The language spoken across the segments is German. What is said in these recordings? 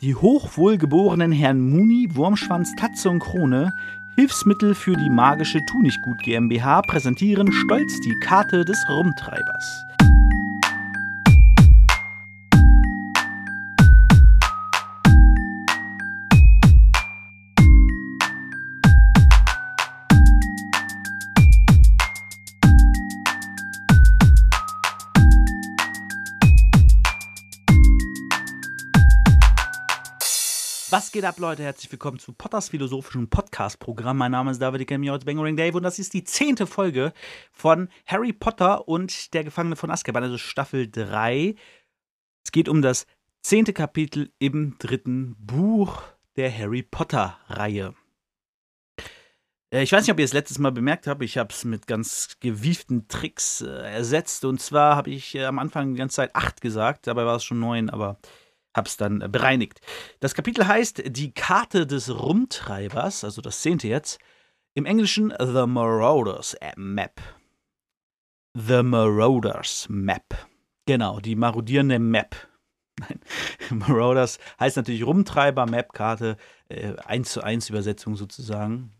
Die hochwohlgeborenen Herrn Muni, Wurmschwanz, Tatze und Krone, Hilfsmittel für die magische Tunichtgut GmbH, präsentieren stolz die Karte des Rumtreibers. Was geht ab, Leute? Herzlich willkommen zu Potters philosophischen Podcast-Programm. Mein Name ist David Ikemi aus Bangering Dave und das ist die zehnte Folge von Harry Potter und der Gefangene von Azkaban, also Staffel 3. Es geht um das zehnte Kapitel im dritten Buch der Harry Potter-Reihe. Äh, ich weiß nicht, ob ihr es letztes Mal bemerkt habt, ich habe es mit ganz gewieften Tricks äh, ersetzt. Und zwar habe ich äh, am Anfang die ganze Zeit 8 gesagt, dabei war es schon 9, aber hab's dann äh, bereinigt. Das Kapitel heißt Die Karte des Rumtreibers, also das zehnte jetzt. Im Englischen The Marauders Map. The Marauders Map. Genau, die marodierende Map. Nein, Marauders heißt natürlich Rumtreiber, Map-Karte, äh, 1 zu 1 Übersetzung sozusagen.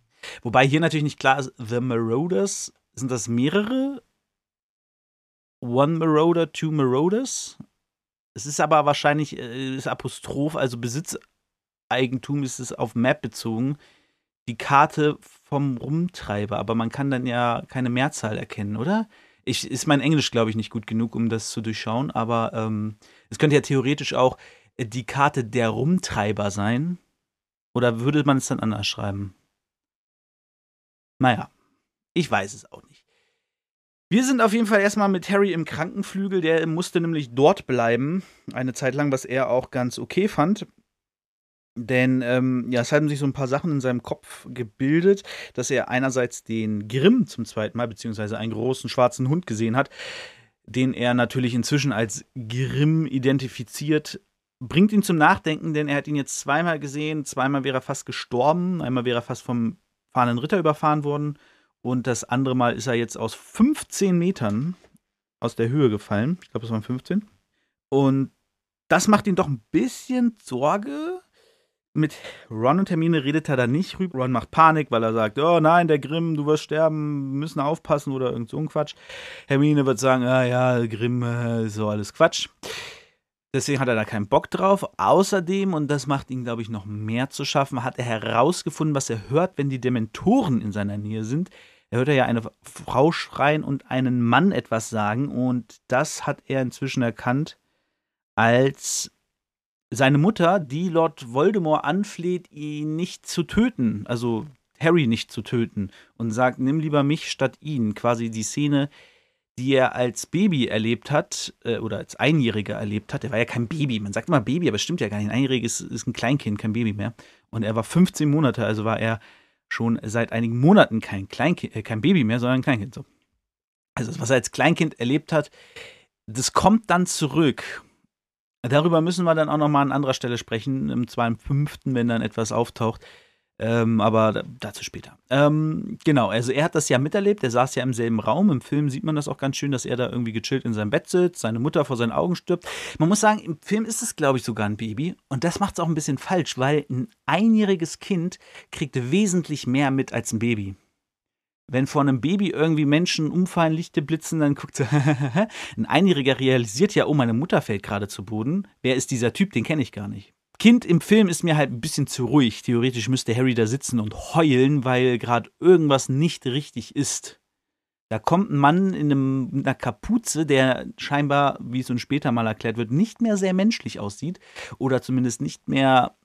Wobei hier natürlich nicht klar ist, The Marauders, sind das mehrere? One Marauder, two Marauders? Es ist aber wahrscheinlich äh, das Apostroph, also Besitzeigentum ist es auf Map bezogen. Die Karte vom Rumtreiber, aber man kann dann ja keine Mehrzahl erkennen, oder? Ich, ist mein Englisch, glaube ich, nicht gut genug, um das zu durchschauen, aber ähm, es könnte ja theoretisch auch äh, die Karte der Rumtreiber sein. Oder würde man es dann anders schreiben? Naja, ich weiß es auch nicht. Wir sind auf jeden Fall erstmal mit Harry im Krankenflügel. Der musste nämlich dort bleiben, eine Zeit lang, was er auch ganz okay fand. Denn ähm, ja, es haben sich so ein paar Sachen in seinem Kopf gebildet, dass er einerseits den Grimm zum zweiten Mal, beziehungsweise einen großen schwarzen Hund gesehen hat, den er natürlich inzwischen als Grimm identifiziert, bringt ihn zum Nachdenken, denn er hat ihn jetzt zweimal gesehen. Zweimal wäre er fast gestorben, einmal wäre er fast vom fahrenden Ritter überfahren worden und das andere Mal ist er jetzt aus 15 Metern aus der Höhe gefallen. Ich glaube, es waren 15. Und das macht ihn doch ein bisschen Sorge. Mit Ron und Hermine redet er da nicht rüber. Ron macht Panik, weil er sagt, oh nein, der Grimm, du wirst sterben, müssen aufpassen oder irgend so ein Quatsch. Hermine wird sagen, ah ja, Grimm, äh, so alles Quatsch. Deswegen hat er da keinen Bock drauf. Außerdem, und das macht ihn, glaube ich, noch mehr zu schaffen, hat er herausgefunden, was er hört, wenn die Dementoren in seiner Nähe sind. Er hört ja eine Frau schreien und einen Mann etwas sagen. Und das hat er inzwischen erkannt als seine Mutter, die Lord Voldemort anfleht, ihn nicht zu töten. Also Harry nicht zu töten. Und sagt, nimm lieber mich statt ihn. Quasi die Szene, die er als Baby erlebt hat, äh, oder als Einjähriger erlebt hat. Er war ja kein Baby. Man sagt immer Baby, aber es stimmt ja gar nicht. Ein Einjähriges ist, ist ein Kleinkind, kein Baby mehr. Und er war 15 Monate, also war er schon seit einigen Monaten kein Kleinkind, äh, kein Baby mehr, sondern ein Kleinkind. So. Also, was er als Kleinkind erlebt hat, das kommt dann zurück. Darüber müssen wir dann auch noch mal an anderer Stelle sprechen, im zweiten, fünften, wenn dann etwas auftaucht. Ähm, aber dazu später. Ähm, genau, also er hat das ja miterlebt, er saß ja im selben Raum. Im Film sieht man das auch ganz schön, dass er da irgendwie gechillt in seinem Bett sitzt, seine Mutter vor seinen Augen stirbt. Man muss sagen, im Film ist es, glaube ich, sogar ein Baby. Und das macht es auch ein bisschen falsch, weil ein einjähriges Kind kriegt wesentlich mehr mit als ein Baby. Wenn vor einem Baby irgendwie Menschen umfallen, Lichte blitzen, dann guckt sie. ein Einjähriger realisiert ja, oh, meine Mutter fällt gerade zu Boden. Wer ist dieser Typ? Den kenne ich gar nicht. Kind im Film ist mir halt ein bisschen zu ruhig. Theoretisch müsste Harry da sitzen und heulen, weil gerade irgendwas nicht richtig ist. Da kommt ein Mann in einem, einer Kapuze, der scheinbar, wie es uns später mal erklärt wird, nicht mehr sehr menschlich aussieht. Oder zumindest nicht mehr,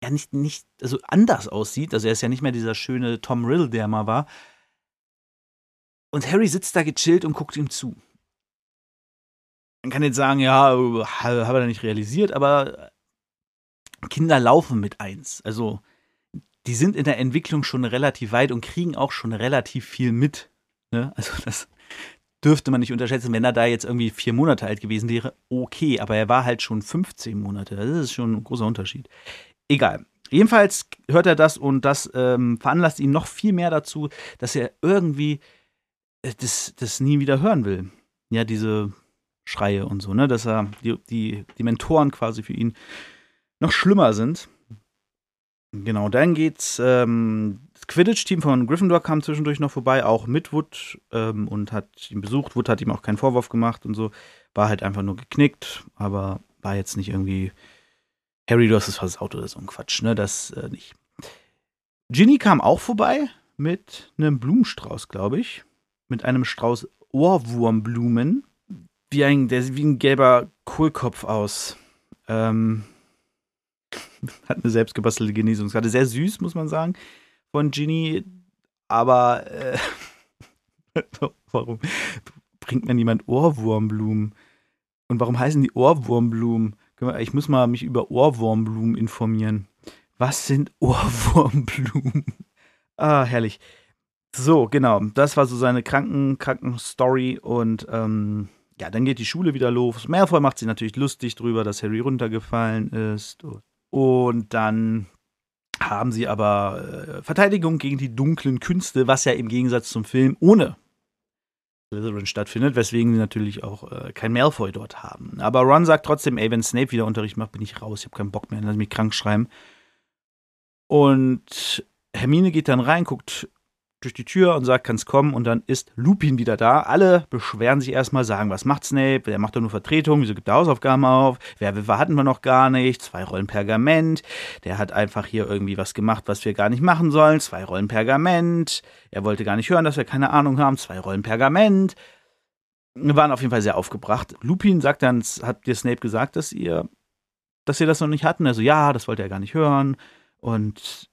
ja, nicht, nicht, also anders aussieht. Also er ist ja nicht mehr dieser schöne Tom Riddle, der mal war. Und Harry sitzt da gechillt und guckt ihm zu. Man kann jetzt sagen, ja, habe er nicht realisiert, aber Kinder laufen mit eins. Also die sind in der Entwicklung schon relativ weit und kriegen auch schon relativ viel mit. Ne? Also das dürfte man nicht unterschätzen. Wenn er da jetzt irgendwie vier Monate alt gewesen wäre, okay, aber er war halt schon 15 Monate. Das ist schon ein großer Unterschied. Egal. Jedenfalls hört er das und das ähm, veranlasst ihn noch viel mehr dazu, dass er irgendwie äh, das, das nie wieder hören will. Ja, diese Schreie und so, ne? Dass er die, die, die Mentoren quasi für ihn noch schlimmer sind. Genau, dann geht's. Ähm, das Quidditch-Team von Gryffindor kam zwischendurch noch vorbei, auch mit Wood ähm, und hat ihn besucht. Wood hat ihm auch keinen Vorwurf gemacht und so. War halt einfach nur geknickt, aber war jetzt nicht irgendwie. Harry, du hast es versaut oder so ein Quatsch, ne? Das äh, nicht. Ginny kam auch vorbei mit einem Blumenstrauß, glaube ich. Mit einem Strauß Ohrwurmblumen. Wie ein, der sieht wie ein gelber Kohlkopf aus. Ähm, hat eine selbstgebastelte Genesungskarte. Sehr süß, muss man sagen, von Ginny. Aber äh, warum bringt man jemand Ohrwurmblumen? Und warum heißen die Ohrwurmblumen? Ich muss mal mich über Ohrwurmblumen informieren. Was sind Ohrwurmblumen? Ah, herrlich. So, genau. Das war so seine Kranken, Krankenstory und ähm, ja, dann geht die Schule wieder los. Malfoy macht sich natürlich lustig drüber, dass Harry runtergefallen ist. Und dann haben sie aber äh, Verteidigung gegen die dunklen Künste, was ja im Gegensatz zum Film ohne Slytherin stattfindet, weswegen sie natürlich auch äh, kein Malfoy dort haben. Aber Ron sagt trotzdem, ey, wenn Snape wieder Unterricht macht, bin ich raus, ich habe keinen Bock mehr, lass mich krank schreiben. Und Hermine geht dann rein, guckt durch die Tür und sagt, kann's kommen und dann ist Lupin wieder da. Alle beschweren sich erstmal, sagen, was macht Snape? Der macht doch nur Vertretung, wieso gibt er Hausaufgaben auf? Werwölfe hatten wir noch gar nicht, zwei Rollen Pergament. Der hat einfach hier irgendwie was gemacht, was wir gar nicht machen sollen, zwei Rollen Pergament. Er wollte gar nicht hören, dass wir keine Ahnung haben, zwei Rollen Pergament. Wir waren auf jeden Fall sehr aufgebracht. Lupin sagt dann, hat dir Snape gesagt, dass ihr, dass ihr das noch nicht hatten? Also ja, das wollte er gar nicht hören. Und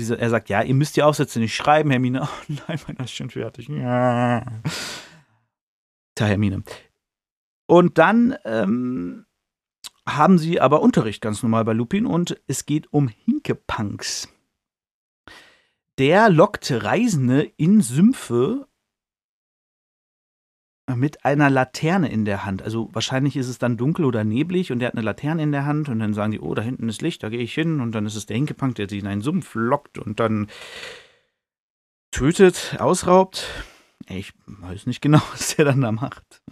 diese, er sagt, ja, ihr müsst die Aufsätze nicht schreiben, Hermine. Oh nein, meiner ist schon fertig. Ja. Tja, Hermine. Und dann ähm, haben sie aber Unterricht ganz normal bei Lupin und es geht um Hinkepunks. Der lockt Reisende in Sümpfe mit einer Laterne in der Hand. Also wahrscheinlich ist es dann dunkel oder neblig und er hat eine Laterne in der Hand und dann sagen die, oh, da hinten ist Licht, da gehe ich hin und dann ist es der Hinkepunk, der sich in einen Sumpf lockt und dann tötet, ausraubt. Ich weiß nicht genau, was der dann da macht.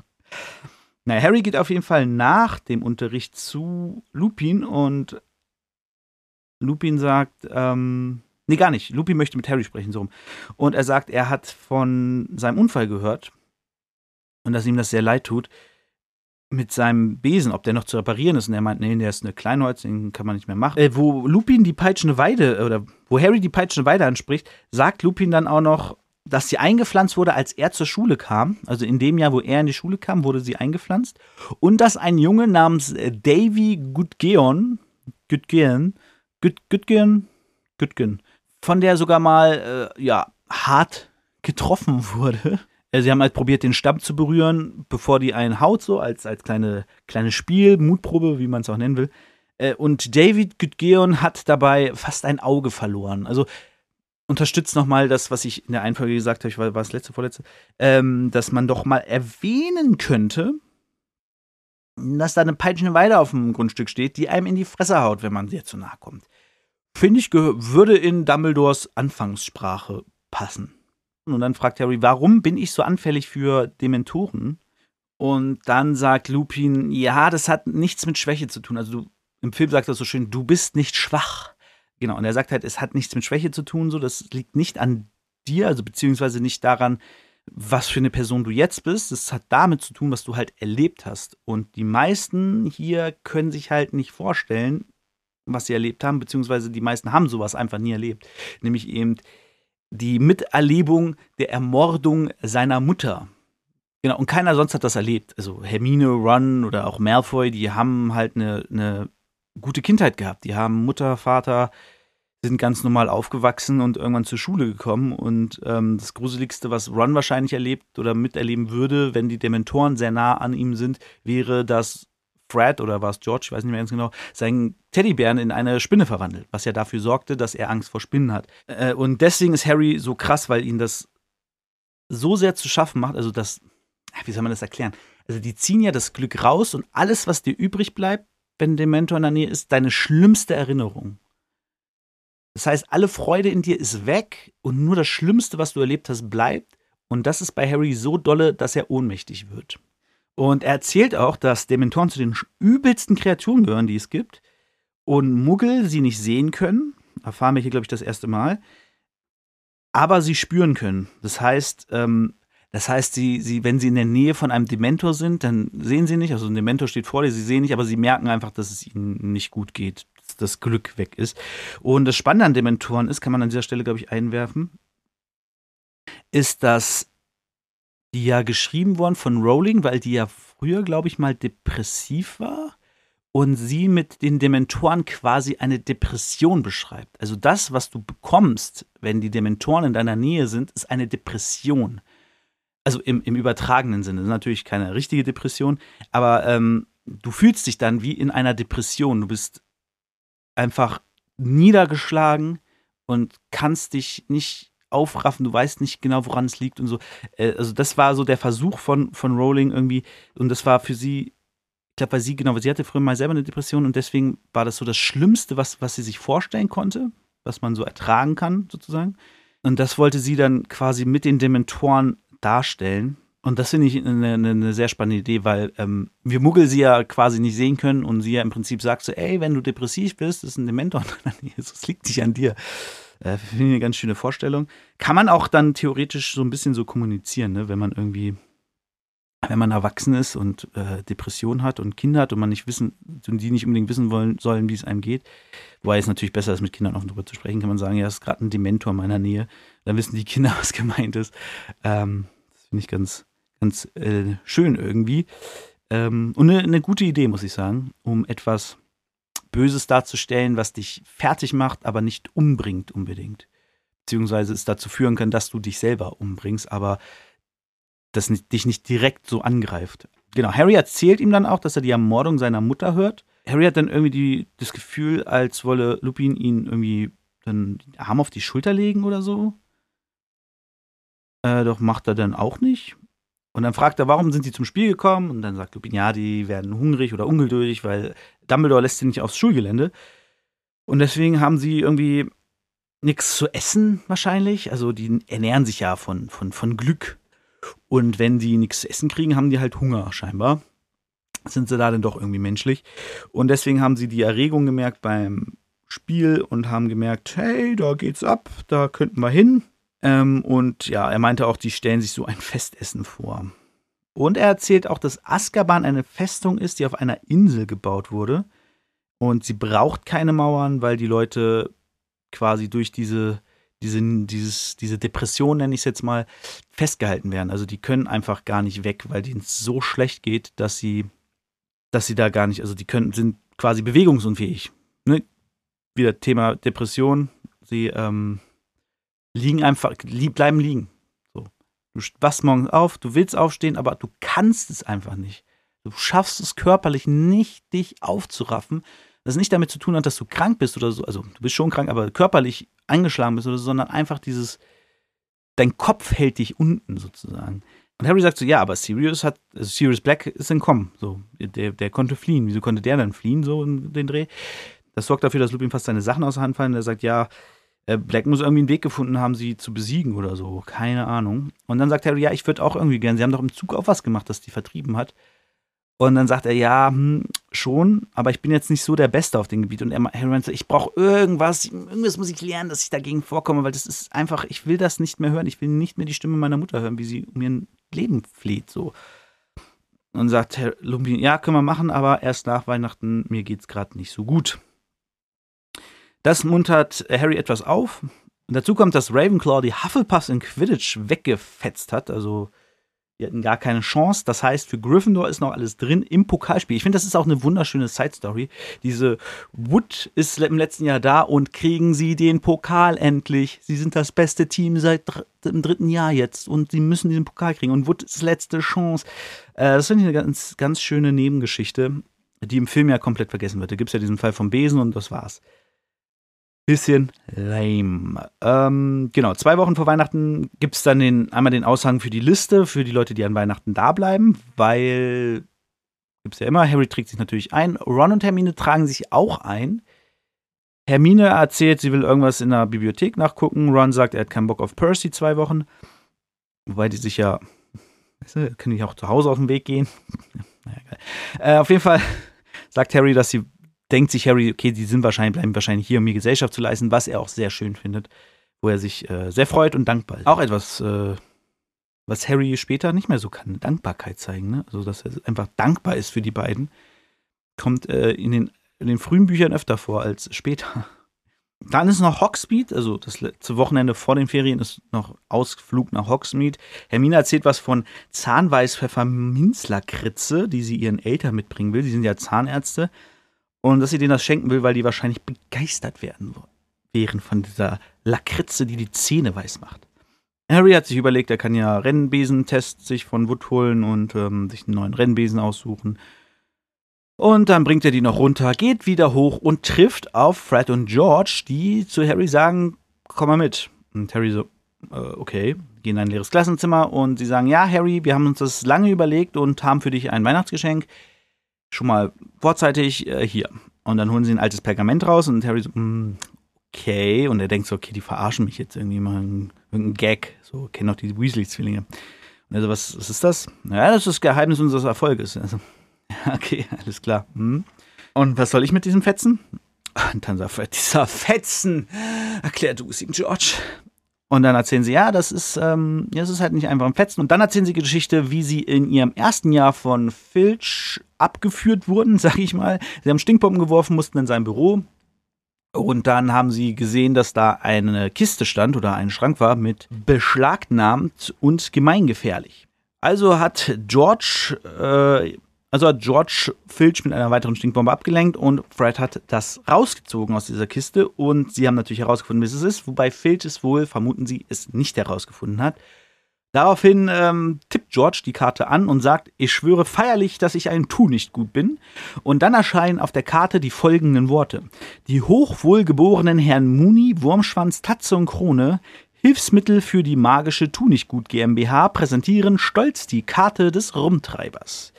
Na, Harry geht auf jeden Fall nach dem Unterricht zu Lupin und Lupin sagt, ähm, nee, gar nicht. Lupin möchte mit Harry sprechen, so rum. Und er sagt, er hat von seinem Unfall gehört und dass ihm das sehr leid tut, mit seinem Besen, ob der noch zu reparieren ist. Und er meint, nee, der ist eine Kleinholz, den kann man nicht mehr machen. Äh, wo Lupin die peitschende Weide, oder wo Harry die peitschende Weide anspricht, sagt Lupin dann auch noch, dass sie eingepflanzt wurde, als er zur Schule kam. Also in dem Jahr, wo er in die Schule kam, wurde sie eingepflanzt. Und dass ein Junge namens äh, Davy Gutgeon, Gutgeon, Gutgeon, Gutgen, von der sogar mal, äh, ja, hart getroffen wurde. Äh, sie haben halt probiert, den Stamm zu berühren, bevor die einen haut, so als, als kleine, kleines Spiel, Mutprobe, wie man es auch nennen will. Äh, und David Gudgeon hat dabei fast ein Auge verloren. Also unterstützt nochmal das, was ich in der Einfolge gesagt habe, ich war, war es letzte, vorletzte, ähm, dass man doch mal erwähnen könnte, dass da eine peitschende Weide auf dem Grundstück steht, die einem in die Fresse haut, wenn man sehr zu nahe kommt. Finde ich, würde in Dumbledores Anfangssprache passen. Und dann fragt Harry, warum bin ich so anfällig für Dementoren? Und dann sagt Lupin, ja, das hat nichts mit Schwäche zu tun. Also du, im Film sagt er so schön, du bist nicht schwach. Genau, und er sagt halt, es hat nichts mit Schwäche zu tun, so, das liegt nicht an dir, also beziehungsweise nicht daran, was für eine Person du jetzt bist. Das hat damit zu tun, was du halt erlebt hast. Und die meisten hier können sich halt nicht vorstellen, was sie erlebt haben, beziehungsweise die meisten haben sowas einfach nie erlebt. Nämlich eben die Miterlebung der Ermordung seiner Mutter. Genau, und keiner sonst hat das erlebt. Also Hermine, Ron oder auch Malfoy, die haben halt eine, eine gute Kindheit gehabt. Die haben Mutter, Vater, sind ganz normal aufgewachsen und irgendwann zur Schule gekommen. Und ähm, das Gruseligste, was Ron wahrscheinlich erlebt oder miterleben würde, wenn die Dementoren sehr nah an ihm sind, wäre, dass Fred oder war es George, ich weiß nicht mehr ganz genau, seinen Teddybären in eine Spinne verwandelt, was ja dafür sorgte, dass er Angst vor Spinnen hat. Äh, und deswegen ist Harry so krass, weil ihn das so sehr zu schaffen macht, also das, wie soll man das erklären? Also die ziehen ja das Glück raus und alles, was dir übrig bleibt, wenn der Mentor in der Nähe ist, deine schlimmste Erinnerung. Das heißt, alle Freude in dir ist weg und nur das Schlimmste, was du erlebt hast, bleibt. Und das ist bei Harry so dolle, dass er ohnmächtig wird. Und er erzählt auch, dass Dementoren zu den übelsten Kreaturen gehören, die es gibt. und Muggel sie nicht sehen können. Erfahren wir hier, glaube ich, das erste Mal. Aber sie spüren können. Das heißt, ähm, das heißt, sie, sie, wenn sie in der Nähe von einem Dementor sind, dann sehen sie nicht. Also ein Dementor steht vor dir, sie sehen nicht, aber sie merken einfach, dass es ihnen nicht gut geht, dass das Glück weg ist. Und das Spannende an Dementoren ist, kann man an dieser Stelle, glaube ich, einwerfen, ist, dass die ja geschrieben wurden von Rowling, weil die ja früher, glaube ich, mal depressiv war und sie mit den Dementoren quasi eine Depression beschreibt. Also das, was du bekommst, wenn die Dementoren in deiner Nähe sind, ist eine Depression. Also im, im übertragenen Sinne. Das ist natürlich keine richtige Depression, aber ähm, du fühlst dich dann wie in einer Depression. Du bist einfach niedergeschlagen und kannst dich nicht aufraffen, du weißt nicht genau, woran es liegt und so. Äh, also das war so der Versuch von, von Rowling irgendwie und das war für sie, ich glaube, weil sie, genau, weil sie hatte früher mal selber eine Depression und deswegen war das so das Schlimmste, was, was sie sich vorstellen konnte, was man so ertragen kann, sozusagen. Und das wollte sie dann quasi mit den Dementoren darstellen. Und das finde ich eine, eine, sehr spannende Idee, weil ähm, wir Muggel sie ja quasi nicht sehen können und sie ja im Prinzip sagt so, ey, wenn du depressiv bist, ist ein Dementor. Jesus liegt nicht an dir. Äh, Finde ich eine ganz schöne Vorstellung. Kann man auch dann theoretisch so ein bisschen so kommunizieren, ne? wenn man irgendwie, wenn man erwachsen ist und äh, Depression hat und Kinder hat und man nicht wissen, und die nicht unbedingt wissen wollen sollen, wie es einem geht. Wobei es natürlich besser ist, mit Kindern auch darüber zu sprechen, kann man sagen, ja, es ist gerade ein Dementor in meiner Nähe. Dann wissen die Kinder, was gemeint ist. Ähm, das finde ich ganz, ganz äh, schön irgendwie. Ähm, und eine, eine gute Idee, muss ich sagen, um etwas Böses darzustellen, was dich fertig macht, aber nicht umbringt unbedingt. Beziehungsweise es dazu führen kann, dass du dich selber umbringst, aber das nicht, dich nicht direkt so angreift. Genau, Harry erzählt ihm dann auch, dass er die Ermordung seiner Mutter hört. Harry hat dann irgendwie die, das Gefühl, als wolle Lupin ihn irgendwie dann den Arm auf die Schulter legen oder so. Äh, doch macht er dann auch nicht. Und dann fragt er, warum sind sie zum Spiel gekommen? Und dann sagt Lupin, ja, die werden hungrig oder ungeduldig, weil Dumbledore lässt sie nicht aufs Schulgelände. Und deswegen haben sie irgendwie nichts zu essen wahrscheinlich. Also die ernähren sich ja von, von, von Glück. Und wenn die nichts zu essen kriegen, haben die halt Hunger scheinbar. Sind sie da denn doch irgendwie menschlich. Und deswegen haben sie die Erregung gemerkt beim Spiel und haben gemerkt, hey, da geht's ab, da könnten wir hin. Ähm, und ja, er meinte auch, die stellen sich so ein Festessen vor. Und er erzählt auch, dass Azkaban eine Festung ist, die auf einer Insel gebaut wurde. Und sie braucht keine Mauern, weil die Leute quasi durch diese, diese, dieses, diese Depression, nenne ich es jetzt mal, festgehalten werden. Also die können einfach gar nicht weg, weil denen es so schlecht geht, dass sie, dass sie da gar nicht, also die können, sind quasi bewegungsunfähig. Ne? Wieder Thema Depression. Sie ähm, liegen einfach, bleiben liegen. So. Du wachst morgens auf, du willst aufstehen, aber du kannst es einfach nicht. Du schaffst es körperlich nicht, dich aufzuraffen. Das nicht damit zu tun hat, dass du krank bist oder so. Also du bist schon krank, aber körperlich angeschlagen bist oder so, sondern einfach dieses, dein Kopf hält dich unten sozusagen. Und Harry sagt so, ja, aber Sirius hat, also Sirius Black ist entkommen. So, der, der konnte fliehen. Wieso konnte der dann fliehen, so in den Dreh? Das sorgt dafür, dass Lupin fast seine Sachen aus der Hand fallen. Er sagt, ja, Black muss irgendwie einen Weg gefunden haben, sie zu besiegen oder so. Keine Ahnung. Und dann sagt Harry, ja, ich würde auch irgendwie gern. Sie haben doch im Zug auch was gemacht, das die vertrieben hat. Und dann sagt er, ja, hm, schon, aber ich bin jetzt nicht so der Beste auf dem Gebiet. Und Harry meint, ich brauche irgendwas, irgendwas muss ich lernen, dass ich dagegen vorkomme, weil das ist einfach, ich will das nicht mehr hören. Ich will nicht mehr die Stimme meiner Mutter hören, wie sie um ihr Leben flieht, so. Und sagt Herr Lumpin, ja, können wir machen, aber erst nach Weihnachten, mir geht's gerade nicht so gut. Das muntert Harry etwas auf. Und dazu kommt, dass Ravenclaw die Hufflepuffs in Quidditch weggefetzt hat. Also, die hatten gar keine Chance. Das heißt, für Gryffindor ist noch alles drin im Pokalspiel. Ich finde, das ist auch eine wunderschöne Side-Story. Diese Wood ist im letzten Jahr da und kriegen sie den Pokal endlich. Sie sind das beste Team seit dem dritten Jahr jetzt und sie müssen diesen Pokal kriegen. Und Wood ist letzte Chance. Äh, das finde ich eine ganz, ganz schöne Nebengeschichte, die im Film ja komplett vergessen wird. Da gibt es ja diesen Fall vom Besen und das war's bisschen lame. Ähm, genau, zwei Wochen vor Weihnachten gibt es dann den, einmal den Aushang für die Liste, für die Leute, die an Weihnachten da bleiben, weil gibt es ja immer, Harry trägt sich natürlich ein, Ron und Hermine tragen sich auch ein. Hermine erzählt, sie will irgendwas in der Bibliothek nachgucken. Ron sagt, er hat keinen Bock auf Percy zwei Wochen. Wobei die sich ja, weißt du, können die auch zu Hause auf den Weg gehen. naja, geil. Äh, auf jeden Fall sagt Harry, dass sie denkt sich Harry, okay, die sind wahrscheinlich, bleiben wahrscheinlich hier, um mir Gesellschaft zu leisten, was er auch sehr schön findet, wo er sich äh, sehr freut und dankbar ist. Auch etwas, äh, was Harry später nicht mehr so kann, Dankbarkeit zeigen, ne? Also, dass er einfach dankbar ist für die beiden, kommt äh, in, den, in den frühen Büchern öfter vor als später. Dann ist noch Hogsmeade, also das letzte Wochenende vor den Ferien ist noch Ausflug nach Hogsmeade. Hermine erzählt was von Zahnweißpfefferminzlakritze, die sie ihren Eltern mitbringen will. Die sind ja Zahnärzte. Und dass sie denen das schenken will, weil die wahrscheinlich begeistert werden wären von dieser Lakritze, die die Zähne weiß macht. Harry hat sich überlegt, er kann ja Rennbesentest sich von Wood holen und ähm, sich einen neuen Rennbesen aussuchen. Und dann bringt er die noch runter, geht wieder hoch und trifft auf Fred und George, die zu Harry sagen, komm mal mit. Und Harry so, äh, okay, gehen in ein leeres Klassenzimmer und sie sagen, ja, Harry, wir haben uns das lange überlegt und haben für dich ein Weihnachtsgeschenk schon mal vorzeitig äh, hier. Und dann holen sie ein altes Pergament raus und Harry so, mm, okay. Und er denkt so, okay, die verarschen mich jetzt irgendwie mal. Irgendein Gag. So, kennen auch die Weasley-Zwillinge. Und er so, was, was ist das? Ja, das ist das Geheimnis unseres Erfolges. Also, okay, alles klar. Hm. Und was soll ich mit diesem Fetzen? Und dann sagt dieser Fetzen, erklär du es ihm, George. Und dann erzählen sie, ja, das ist, ähm, das ist halt nicht einfach ein Fetzen. Und dann erzählen sie die Geschichte, wie sie in ihrem ersten Jahr von Filch abgeführt wurden, sag ich mal. Sie haben Stinkbomben geworfen, mussten in sein Büro. Und dann haben sie gesehen, dass da eine Kiste stand oder ein Schrank war mit beschlagnahmt und gemeingefährlich. Also hat George äh, also hat George Filch mit einer weiteren Stinkbombe abgelenkt und Fred hat das rausgezogen aus dieser Kiste und sie haben natürlich herausgefunden, was es ist, wobei Filch es wohl, vermuten sie, es nicht herausgefunden hat. Daraufhin ähm, tippt George die Karte an und sagt, ich schwöre feierlich, dass ich ein Tu nicht gut bin. Und dann erscheinen auf der Karte die folgenden Worte. Die hochwohlgeborenen Herrn Muni, Wurmschwanz, Tatze und Krone, Hilfsmittel für die magische Tu nicht gut GmbH, präsentieren stolz die Karte des Rumtreibers.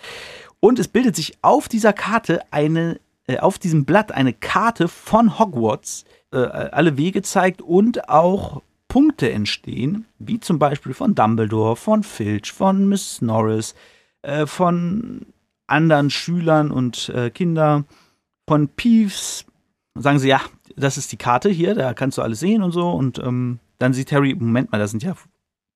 Und es bildet sich auf dieser Karte eine, äh, auf diesem Blatt eine Karte von Hogwarts, äh, alle Wege zeigt und auch Punkte entstehen, wie zum Beispiel von Dumbledore, von Filch, von Miss Norris, äh, von anderen Schülern und äh, Kindern, von Peeves. Sagen sie, ja, das ist die Karte hier, da kannst du alles sehen und so. Und ähm, dann sieht Harry, Moment mal, das sind ja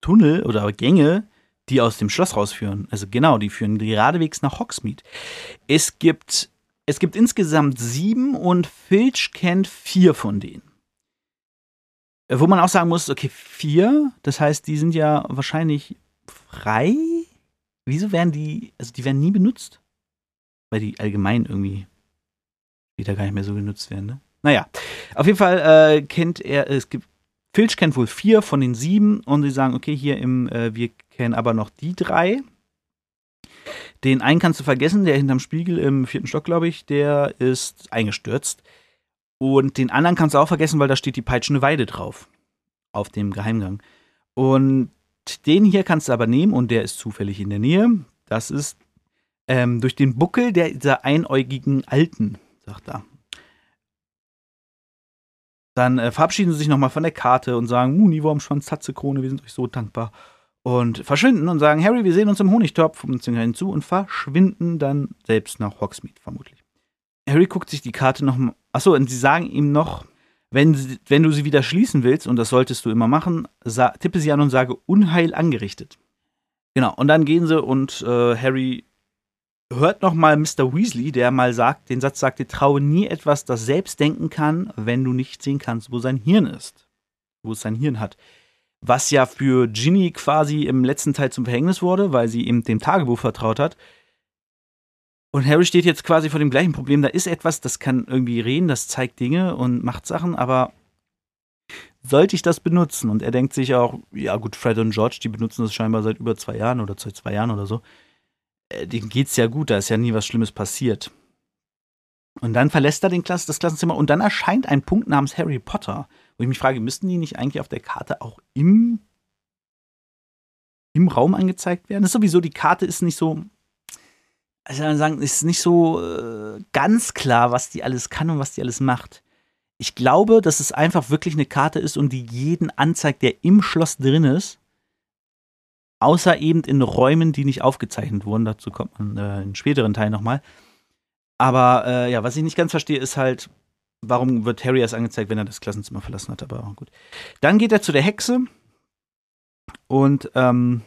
Tunnel oder Gänge, die aus dem Schloss rausführen. Also genau, die führen geradewegs nach Hogsmeade. Es gibt, es gibt insgesamt sieben und Filch kennt vier von denen. Äh, wo man auch sagen muss, okay, vier, das heißt, die sind ja wahrscheinlich frei. Wieso werden die, also die werden nie benutzt? Weil die allgemein irgendwie wieder gar nicht mehr so genutzt werden, ne? Naja, auf jeden Fall äh, kennt er, es gibt, Filch kennt wohl vier von den sieben und sie sagen, okay, hier im, äh, wir kennen aber noch die drei. Den einen kannst du vergessen, der hinterm Spiegel im vierten Stock, glaube ich, der ist eingestürzt. Und den anderen kannst du auch vergessen, weil da steht die peitschende Weide drauf. Auf dem Geheimgang. Und den hier kannst du aber nehmen und der ist zufällig in der Nähe. Das ist ähm, durch den Buckel der, dieser einäugigen Alten, sagt er. Dann äh, verabschieden sie sich nochmal von der Karte und sagen, Muniwurm, Schwanz, Tatze, Krone, wir sind euch so dankbar und verschwinden und sagen, Harry, wir sehen uns im Honigtopf und zwingen hinzu und verschwinden dann selbst nach Hogsmeade vermutlich. Harry guckt sich die Karte noch mal. Achso, und sie sagen ihm noch, wenn, sie, wenn du sie wieder schließen willst, und das solltest du immer machen, tippe sie an und sage Unheil angerichtet. Genau, und dann gehen sie und äh, Harry hört noch mal Mr. Weasley, der mal sagt, den Satz sagte, traue nie etwas, das selbst denken kann, wenn du nicht sehen kannst, wo sein Hirn ist. Wo es sein Hirn hat was ja für Ginny quasi im letzten Teil zum Verhängnis wurde, weil sie ihm dem Tagebuch vertraut hat. Und Harry steht jetzt quasi vor dem gleichen Problem. Da ist etwas, das kann irgendwie reden, das zeigt Dinge und macht Sachen, aber sollte ich das benutzen? Und er denkt sich auch, ja gut, Fred und George, die benutzen das scheinbar seit über zwei Jahren oder seit zwei Jahren oder so. Äh, denen geht's ja gut, da ist ja nie was Schlimmes passiert. Und dann verlässt er den Klasse, das Klassenzimmer und dann erscheint ein Punkt namens Harry Potter. Wo ich mich frage, müssten die nicht eigentlich auf der Karte auch im, im Raum angezeigt werden? Das ist sowieso, die Karte ist nicht so, also sagen, ist nicht so äh, ganz klar, was die alles kann und was die alles macht. Ich glaube, dass es einfach wirklich eine Karte ist und die jeden anzeigt, der im Schloss drin ist. Außer eben in Räumen, die nicht aufgezeichnet wurden. Dazu kommt man äh, in späteren Teilen nochmal. Aber äh, ja, was ich nicht ganz verstehe, ist halt, warum wird Harry erst angezeigt, wenn er das Klassenzimmer verlassen hat. Aber gut. Dann geht er zu der Hexe und ähm,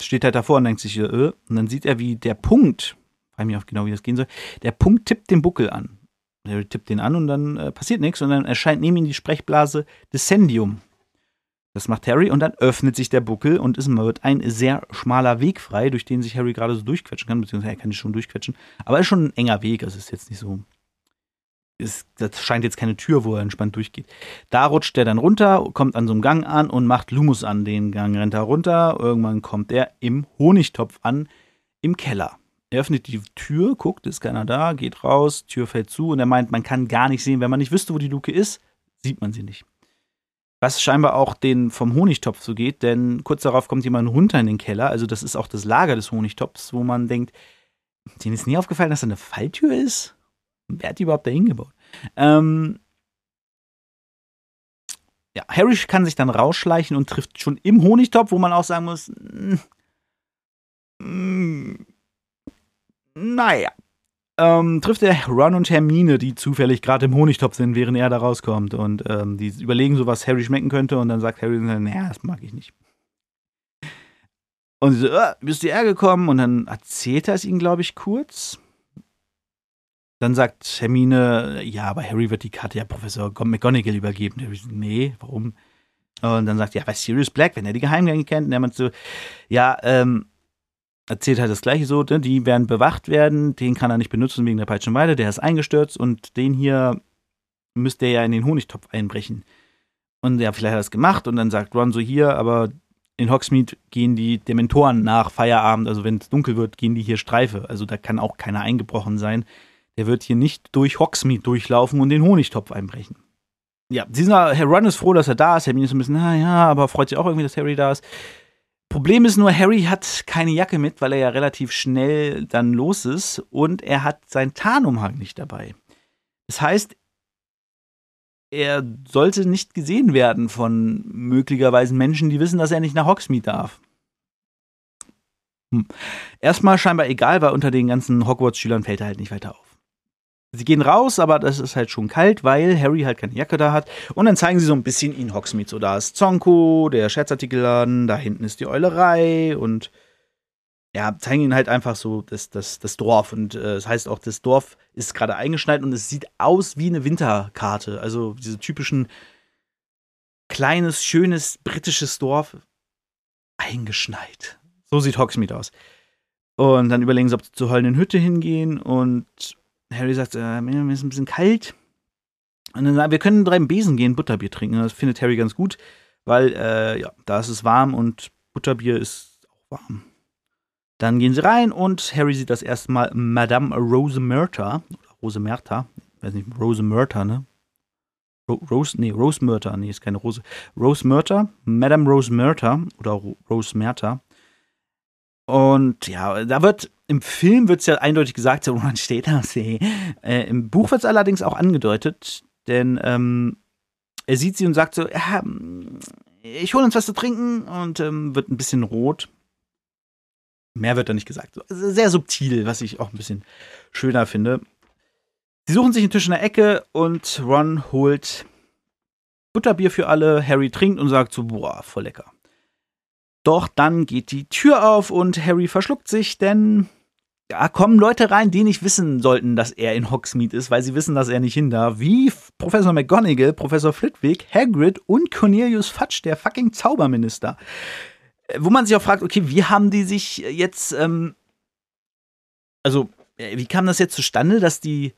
steht halt davor und denkt sich, äh, und dann sieht er, wie der Punkt, frage mich auch genau, wie das gehen soll, der Punkt tippt den Buckel an. Harry tippt den an und dann äh, passiert nichts und dann erscheint neben ihm die Sprechblase Descendium. Das macht Harry und dann öffnet sich der Buckel und es wird ein sehr schmaler Weg frei, durch den sich Harry gerade so durchquetschen kann, beziehungsweise er kann sich schon durchquetschen. Aber ist schon ein enger Weg, also es ist jetzt nicht so. Ist, das scheint jetzt keine Tür, wo er entspannt durchgeht. Da rutscht er dann runter, kommt an so einem Gang an und macht Lumus an. Den Gang rennt er runter. Irgendwann kommt er im Honigtopf an, im Keller. Er öffnet die Tür, guckt, ist keiner da, geht raus, Tür fällt zu und er meint, man kann gar nicht sehen, wenn man nicht wüsste, wo die Luke ist, sieht man sie nicht. Was scheinbar auch den vom Honigtopf so geht, denn kurz darauf kommt jemand runter in den Keller. Also, das ist auch das Lager des Honigtopfs, wo man denkt, denen ist nie aufgefallen, dass da eine Falltür ist? Wer hat die überhaupt da hingebaut? Ähm, ja, Harry kann sich dann rausschleichen und trifft schon im Honigtopf, wo man auch sagen muss, naja, ähm, trifft er Ron und Hermine, die zufällig gerade im Honigtopf sind, während er da rauskommt. Und ähm, die überlegen so, was Harry schmecken könnte. Und dann sagt Harry, naja, das mag ich nicht. Und sie so, äh, bist du hergekommen? Und dann erzählt er es ihnen, glaube ich, kurz. Dann sagt Hermine, ja, aber Harry wird die Karte ja Professor McGonagall übergeben. Harry sagt, nee, warum? Und dann sagt er, ja, bei Sirius Black, wenn er die Geheimgänge kennt. Und er meint so, ja, ähm, erzählt halt das gleiche so, ne? die werden bewacht werden, den kann er nicht benutzen wegen der Peitschenweide, der ist eingestürzt und den hier müsste er ja in den Honigtopf einbrechen. Und ja, vielleicht hat er das gemacht und dann sagt Ron so hier, aber in Hogsmeade gehen die Dementoren nach Feierabend, also wenn es dunkel wird, gehen die hier Streife. Also da kann auch keiner eingebrochen sein. Der wird hier nicht durch Hogsmeade durchlaufen und den Honigtopf einbrechen. Ja, Herr Ron ist froh, dass er da ist. Hermine ist ein bisschen, naja, aber freut sich auch irgendwie, dass Harry da ist. Problem ist nur, Harry hat keine Jacke mit, weil er ja relativ schnell dann los ist und er hat seinen Tarnumhang nicht dabei. Das heißt, er sollte nicht gesehen werden von möglicherweise Menschen, die wissen, dass er nicht nach Hogsmeade darf. Hm. Erstmal scheinbar egal, weil unter den ganzen Hogwarts-Schülern fällt er halt nicht weiter auf. Sie gehen raus, aber das ist halt schon kalt, weil Harry halt keine Jacke da hat. Und dann zeigen sie so ein bisschen ihn Hogsmeade. So, da ist Zonko, der Scherzartikelladen, da hinten ist die Eulerei und ja, zeigen ihn halt einfach so das, das, das Dorf. Und äh, das heißt auch, das Dorf ist gerade eingeschneit und es sieht aus wie eine Winterkarte. Also diese typischen kleines, schönes britisches Dorf eingeschneit. So sieht Hogsmeade aus. Und dann überlegen sie, ob sie zur heulenden Hütte hingehen und Harry sagt, äh, mir ist ein bisschen kalt. Und dann sagt wir können drei Besen gehen, Butterbier trinken. Das findet Harry ganz gut, weil, äh, ja, da ist es warm und Butterbier ist auch warm. Dann gehen sie rein und Harry sieht das erste Mal Madame Rose Murta. Rose Merta. Ich weiß nicht, Rose Murta, ne? Rose, nee, Rose Murta, nee, ist keine Rose. Rose Murta, Madame Rose Murta oder Rose Merta. Und ja, da wird im Film wird es ja eindeutig gesagt, so man steht da, see. Äh, Im Buch wird es allerdings auch angedeutet, denn ähm, er sieht sie und sagt so, ja, ich hole uns was zu trinken und ähm, wird ein bisschen rot. Mehr wird da nicht gesagt. Sehr subtil, was ich auch ein bisschen schöner finde. Sie suchen sich einen Tisch in der Ecke und Ron holt Butterbier für alle. Harry trinkt und sagt so, boah, voll lecker. Doch dann geht die Tür auf und Harry verschluckt sich, denn da kommen Leute rein, die nicht wissen sollten, dass er in Hogsmeade ist, weil sie wissen, dass er nicht hin darf. Wie Professor McGonagall, Professor Flitwick, Hagrid und Cornelius Fudge, der fucking Zauberminister. Äh, wo man sich auch fragt, okay, wie haben die sich jetzt, ähm, also, äh, wie kam das jetzt zustande, dass die,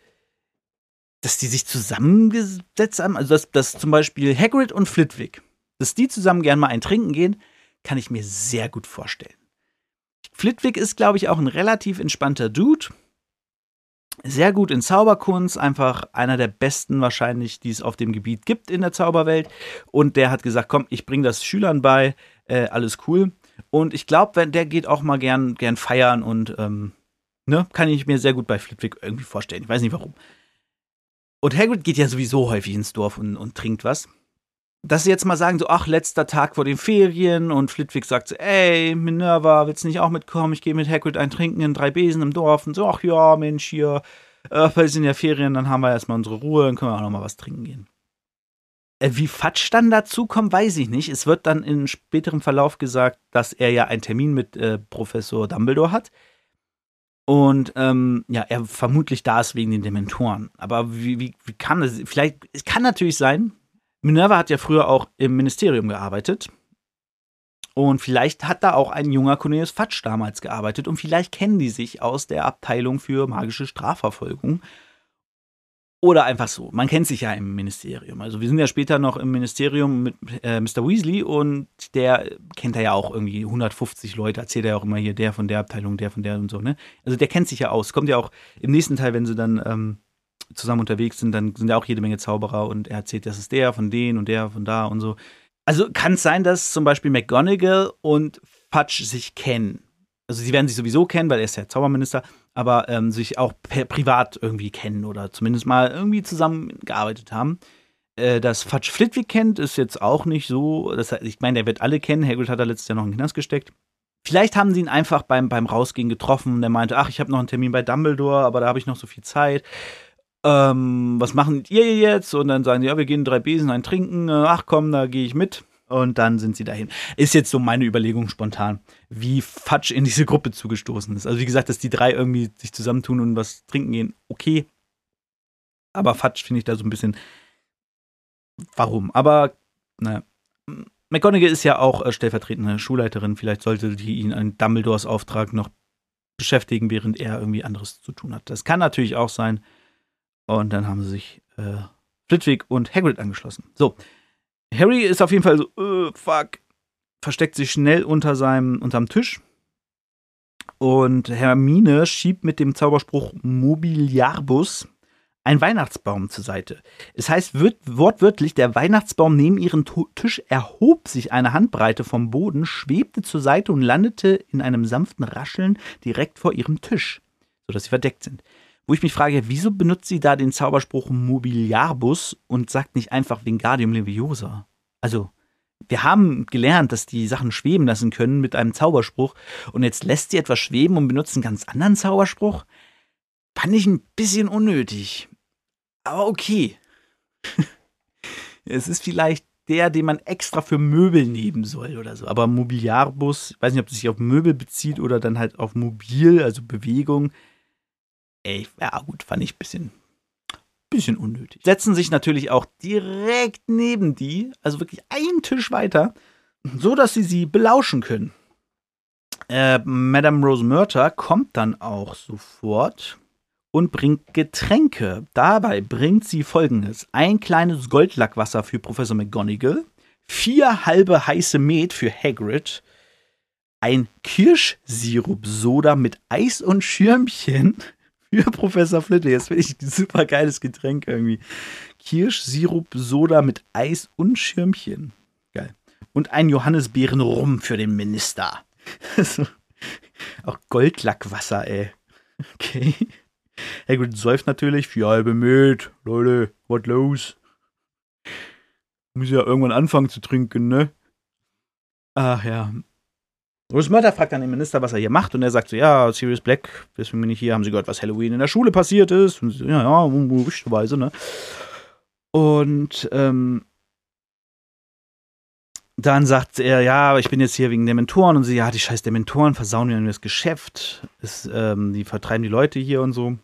dass die sich zusammengesetzt haben? Also, dass, dass zum Beispiel Hagrid und Flitwick, dass die zusammen gern mal ein Trinken gehen, kann ich mir sehr gut vorstellen. Flitwick ist, glaube ich, auch ein relativ entspannter Dude. Sehr gut in Zauberkunst, einfach einer der besten wahrscheinlich, die es auf dem Gebiet gibt in der Zauberwelt. Und der hat gesagt, komm, ich bringe das Schülern bei, äh, alles cool. Und ich glaube, der geht auch mal gern, gern feiern und ähm, ne, kann ich mir sehr gut bei Flitwick irgendwie vorstellen. Ich weiß nicht warum. Und Hagrid geht ja sowieso häufig ins Dorf und, und trinkt was. Dass sie jetzt mal sagen, so, ach, letzter Tag vor den Ferien und Flitwick sagt so, ey, Minerva, willst du nicht auch mitkommen? Ich gehe mit Hagrid ein Trinken in drei Besen im Dorf und so, ach ja, Mensch, hier, äh, wir sind ja Ferien, dann haben wir erstmal unsere Ruhe, dann können wir auch noch mal was trinken gehen. Äh, wie Fatsch dann dazu kommt, weiß ich nicht. Es wird dann in späterem Verlauf gesagt, dass er ja einen Termin mit äh, Professor Dumbledore hat. Und ähm, ja, er vermutlich da ist wegen den Dementoren. Aber wie, wie, wie kann das? Vielleicht, es kann natürlich sein, Minerva hat ja früher auch im Ministerium gearbeitet. Und vielleicht hat da auch ein junger Cornelius Fatsch damals gearbeitet und vielleicht kennen die sich aus der Abteilung für magische Strafverfolgung. Oder einfach so. Man kennt sich ja im Ministerium. Also wir sind ja später noch im Ministerium mit äh, Mr. Weasley und der kennt ja auch irgendwie 150 Leute, erzählt er ja auch immer hier, der von der Abteilung, der von der und so, ne? Also der kennt sich ja aus. Kommt ja auch im nächsten Teil, wenn sie dann ähm, zusammen unterwegs sind, dann sind ja auch jede Menge Zauberer und er erzählt, das ist der von denen und der von da und so. Also kann es sein, dass zum Beispiel McGonagall und Fudge sich kennen. Also sie werden sich sowieso kennen, weil er ist ja Zauberminister, aber ähm, sich auch privat irgendwie kennen oder zumindest mal irgendwie zusammengearbeitet haben. Äh, dass Fudge Flitwick kennt, ist jetzt auch nicht so. Das, ich meine, der wird alle kennen. Hagrid hat da letztes Jahr noch in den Knast gesteckt. Vielleicht haben sie ihn einfach beim, beim Rausgehen getroffen und er meinte, ach, ich habe noch einen Termin bei Dumbledore, aber da habe ich noch so viel Zeit ähm, was machen ihr jetzt? Und dann sagen sie, ja, wir gehen drei Besen ein trinken. Äh, ach komm, da gehe ich mit. Und dann sind sie dahin. Ist jetzt so meine Überlegung spontan, wie Fatsch in diese Gruppe zugestoßen ist. Also wie gesagt, dass die drei irgendwie sich zusammentun und was trinken gehen, okay. Aber Fatsch finde ich da so ein bisschen. Warum? Aber, naja. McGonagall ist ja auch äh, stellvertretende Schulleiterin. Vielleicht sollte die ihn einen Dumbledores Auftrag noch beschäftigen, während er irgendwie anderes zu tun hat. Das kann natürlich auch sein. Und dann haben sie sich äh, Flitwick und Hagrid angeschlossen. So, Harry ist auf jeden Fall so, äh, fuck, versteckt sich schnell unter seinem unterm Tisch. Und Hermine schiebt mit dem Zauberspruch Mobiliarbus einen Weihnachtsbaum zur Seite. Es heißt wird, wortwörtlich, der Weihnachtsbaum neben ihrem Tisch erhob sich eine Handbreite vom Boden, schwebte zur Seite und landete in einem sanften Rascheln direkt vor ihrem Tisch, sodass sie verdeckt sind wo ich mich frage, wieso benutzt sie da den Zauberspruch Mobiliarbus und sagt nicht einfach Wingardium Leviosa? Also, wir haben gelernt, dass die Sachen schweben lassen können mit einem Zauberspruch und jetzt lässt sie etwas schweben und benutzt einen ganz anderen Zauberspruch? Fand ich ein bisschen unnötig. Aber okay. es ist vielleicht der, den man extra für Möbel nehmen soll oder so. Aber Mobiliarbus, ich weiß nicht, ob es sich auf Möbel bezieht oder dann halt auf Mobil, also Bewegung ey, ja gut, fand ich ein bisschen, bisschen unnötig. Setzen sich natürlich auch direkt neben die, also wirklich einen Tisch weiter, so dass sie sie belauschen können. Äh, Madame Rose Murter kommt dann auch sofort und bringt Getränke. Dabei bringt sie folgendes: ein kleines Goldlackwasser für Professor McGonagall, vier halbe heiße Met für Hagrid, ein Kirschsirup-Soda mit Eis und Schirmchen für Professor Flitte. Jetzt finde ich ein super geiles Getränk irgendwie. Kirschsirup, Soda mit Eis und Schirmchen. Geil. Und ein Johannisbeeren rum für den Minister. auch Goldlackwasser, ey. Okay. Hagrid säuft natürlich. Vier halbe Met. Leute, was los? Muss ja irgendwann anfangen zu trinken, ne? Ach ja. Bruce Murder fragt dann den Minister, was er hier macht, und er sagt so: Ja, Sirius Black, deswegen bin ich hier, haben Sie gehört, was Halloween in der Schule passiert ist? Und so, ja, ja, möglicherweise, ne? Und ähm, dann sagt er, ja, ich bin jetzt hier wegen Dementoren und sie, ja, die scheiß Dementoren versauen mir das Geschäft. Ist, ähm, die vertreiben die Leute hier und so.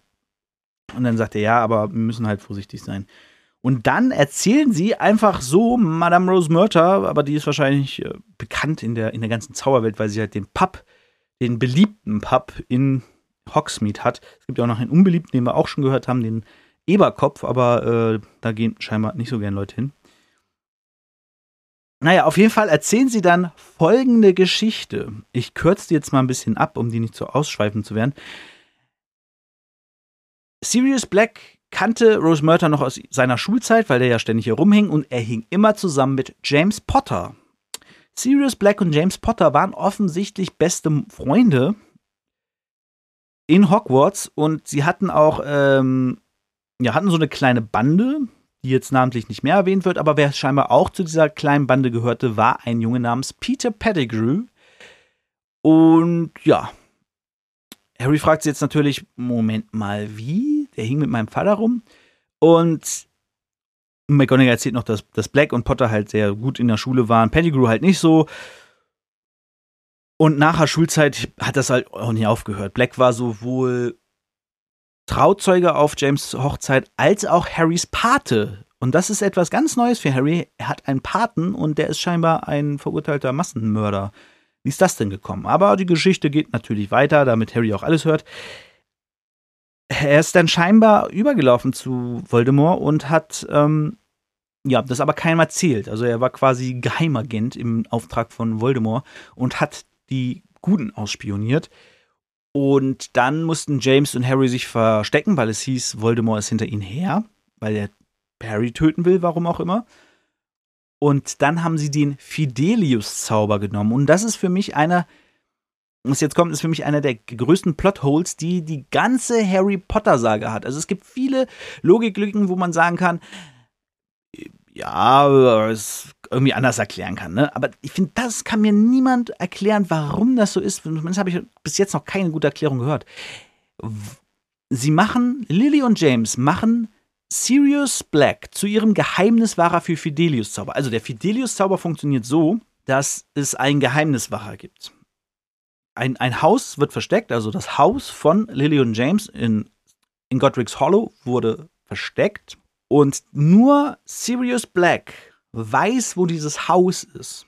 Und dann sagt er, ja, aber wir müssen halt vorsichtig sein. Und dann erzählen sie einfach so Madame Rose Murter, aber die ist wahrscheinlich äh, bekannt in der, in der ganzen Zauberwelt, weil sie halt den Pub, den beliebten Pub in Hogsmeade hat. Es gibt ja auch noch einen unbeliebten, den wir auch schon gehört haben, den Eberkopf, aber äh, da gehen scheinbar nicht so gern Leute hin. Naja, auf jeden Fall erzählen sie dann folgende Geschichte. Ich kürze die jetzt mal ein bisschen ab, um die nicht so ausschweifend zu werden. Sirius Black kannte Rose Murter noch aus seiner Schulzeit, weil der ja ständig hier rumhing und er hing immer zusammen mit James Potter. Sirius Black und James Potter waren offensichtlich beste Freunde in Hogwarts und sie hatten auch, ähm, ja, hatten so eine kleine Bande, die jetzt namentlich nicht mehr erwähnt wird, aber wer scheinbar auch zu dieser kleinen Bande gehörte, war ein Junge namens Peter Pettigrew. Und ja, Harry fragt sich jetzt natürlich, Moment mal, wie? Der hing mit meinem Vater rum. Und McGonagall erzählt noch, dass, dass Black und Potter halt sehr gut in der Schule waren, Pettigrew halt nicht so. Und nach der Schulzeit hat das halt auch nicht aufgehört. Black war sowohl Trauzeuge auf James Hochzeit als auch Harrys Pate. Und das ist etwas ganz Neues für Harry. Er hat einen Paten und der ist scheinbar ein verurteilter Massenmörder. Wie ist das denn gekommen? Aber die Geschichte geht natürlich weiter, damit Harry auch alles hört. Er ist dann scheinbar übergelaufen zu Voldemort und hat ähm, ja, das aber keinem erzählt. Also er war quasi Geheimagent im Auftrag von Voldemort und hat die Guten ausspioniert. Und dann mussten James und Harry sich verstecken, weil es hieß, Voldemort ist hinter ihnen her, weil er Harry töten will, warum auch immer. Und dann haben sie den Fidelius-Zauber genommen. Und das ist für mich einer, was jetzt kommt, ist für mich einer der größten Plotholes, die die ganze Harry Potter-Sage hat. Also es gibt viele Logiklücken, wo man sagen kann, ja, es irgendwie anders erklären kann. Ne? Aber ich finde, das kann mir niemand erklären, warum das so ist. Zumindest habe ich bis jetzt noch keine gute Erklärung gehört. Sie machen, Lily und James machen Sirius Black zu ihrem Geheimniswahrer für Fidelius-Zauber. Also der Fidelius-Zauber funktioniert so, dass es einen Geheimniswahrer gibt. Ein, ein Haus wird versteckt, also das Haus von Lily und James in, in Godric's Hollow wurde versteckt und nur Sirius Black weiß, wo dieses Haus ist.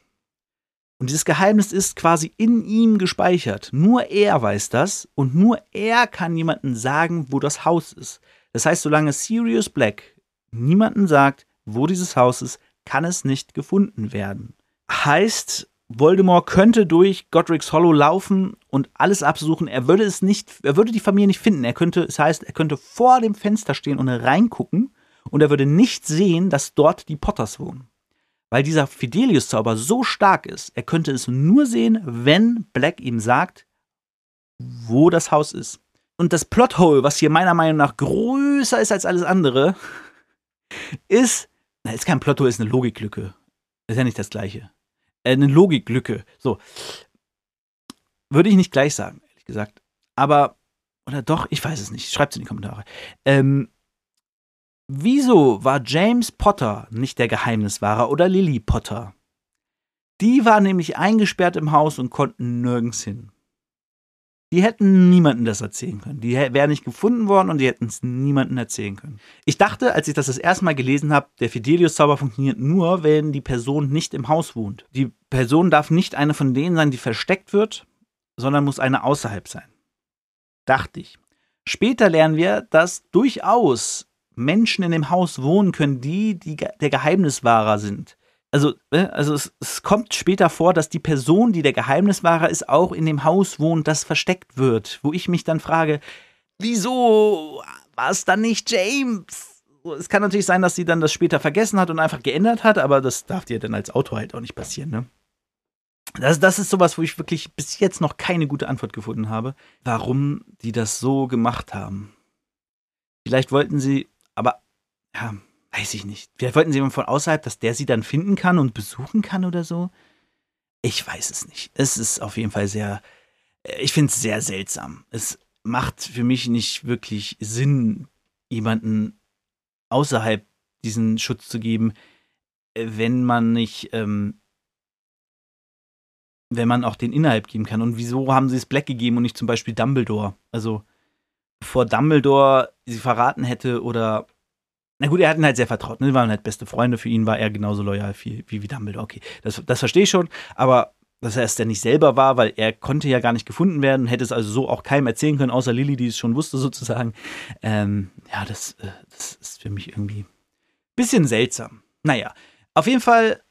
Und dieses Geheimnis ist quasi in ihm gespeichert. Nur er weiß das und nur er kann jemandem sagen, wo das Haus ist. Das heißt, solange Sirius Black niemanden sagt, wo dieses Haus ist, kann es nicht gefunden werden. Heißt, Voldemort könnte durch Godric's Hollow laufen und alles absuchen. Er würde es nicht, er würde die Familie nicht finden. Er könnte, das heißt, er könnte vor dem Fenster stehen und reingucken und er würde nicht sehen, dass dort die Potters wohnen. Weil dieser Fidelius-Zauber so stark ist, er könnte es nur sehen, wenn Black ihm sagt, wo das Haus ist. Und das Plothole, was hier meiner Meinung nach größer ist als alles andere, ist, na, ist kein Plothole, ist eine Logiklücke. Ist ja nicht das Gleiche. Eine Logiklücke. So. Würde ich nicht gleich sagen, ehrlich gesagt. Aber, oder doch, ich weiß es nicht. Schreibt es in die Kommentare. Ähm, Wieso war James Potter nicht der Geheimniswahrer oder Lily Potter? Die war nämlich eingesperrt im Haus und konnten nirgends hin. Die hätten niemandem das erzählen können. Die wären nicht gefunden worden und die hätten es niemandem erzählen können. Ich dachte, als ich das das erste Mal gelesen habe, der Fidelius-Zauber funktioniert nur, wenn die Person nicht im Haus wohnt. Die Person darf nicht eine von denen sein, die versteckt wird, sondern muss eine außerhalb sein. Dachte ich. Später lernen wir, dass durchaus Menschen in dem Haus wohnen können, die, die der Geheimniswahrer sind. Also, ne, also es, es, kommt später vor, dass die Person, die der Geheimniswahrer ist, auch in dem Haus wohnt, das versteckt wird. Wo ich mich dann frage, wieso war es dann nicht James? Es kann natürlich sein, dass sie dann das später vergessen hat und einfach geändert hat, aber das darf dir dann als Autor halt auch nicht passieren, ne? Das, das ist sowas, wo ich wirklich bis jetzt noch keine gute Antwort gefunden habe, warum die das so gemacht haben. Vielleicht wollten sie aber ja, weiß ich nicht. Vielleicht wollten sie jemanden von außerhalb, dass der sie dann finden kann und besuchen kann oder so. Ich weiß es nicht. Es ist auf jeden Fall sehr, äh, ich finde es sehr seltsam. Es macht für mich nicht wirklich Sinn, jemanden außerhalb diesen Schutz zu geben, äh, wenn man nicht, ähm, wenn man auch den innerhalb geben kann. Und wieso haben sie es Black gegeben und nicht zum Beispiel Dumbledore? Also, bevor Dumbledore sie verraten hätte oder. Na gut, er hat ihn halt sehr vertraut. Ne? Waren halt beste Freunde. Für ihn war er genauso loyal wie, wie, wie Dumbledore. Okay, das, das verstehe ich schon. Aber dass er es denn nicht selber war, weil er konnte ja gar nicht gefunden werden, hätte es also so auch keinem erzählen können, außer Lilly, die es schon wusste sozusagen. Ähm, ja, das, äh, das ist für mich irgendwie ein bisschen seltsam. Naja, auf jeden Fall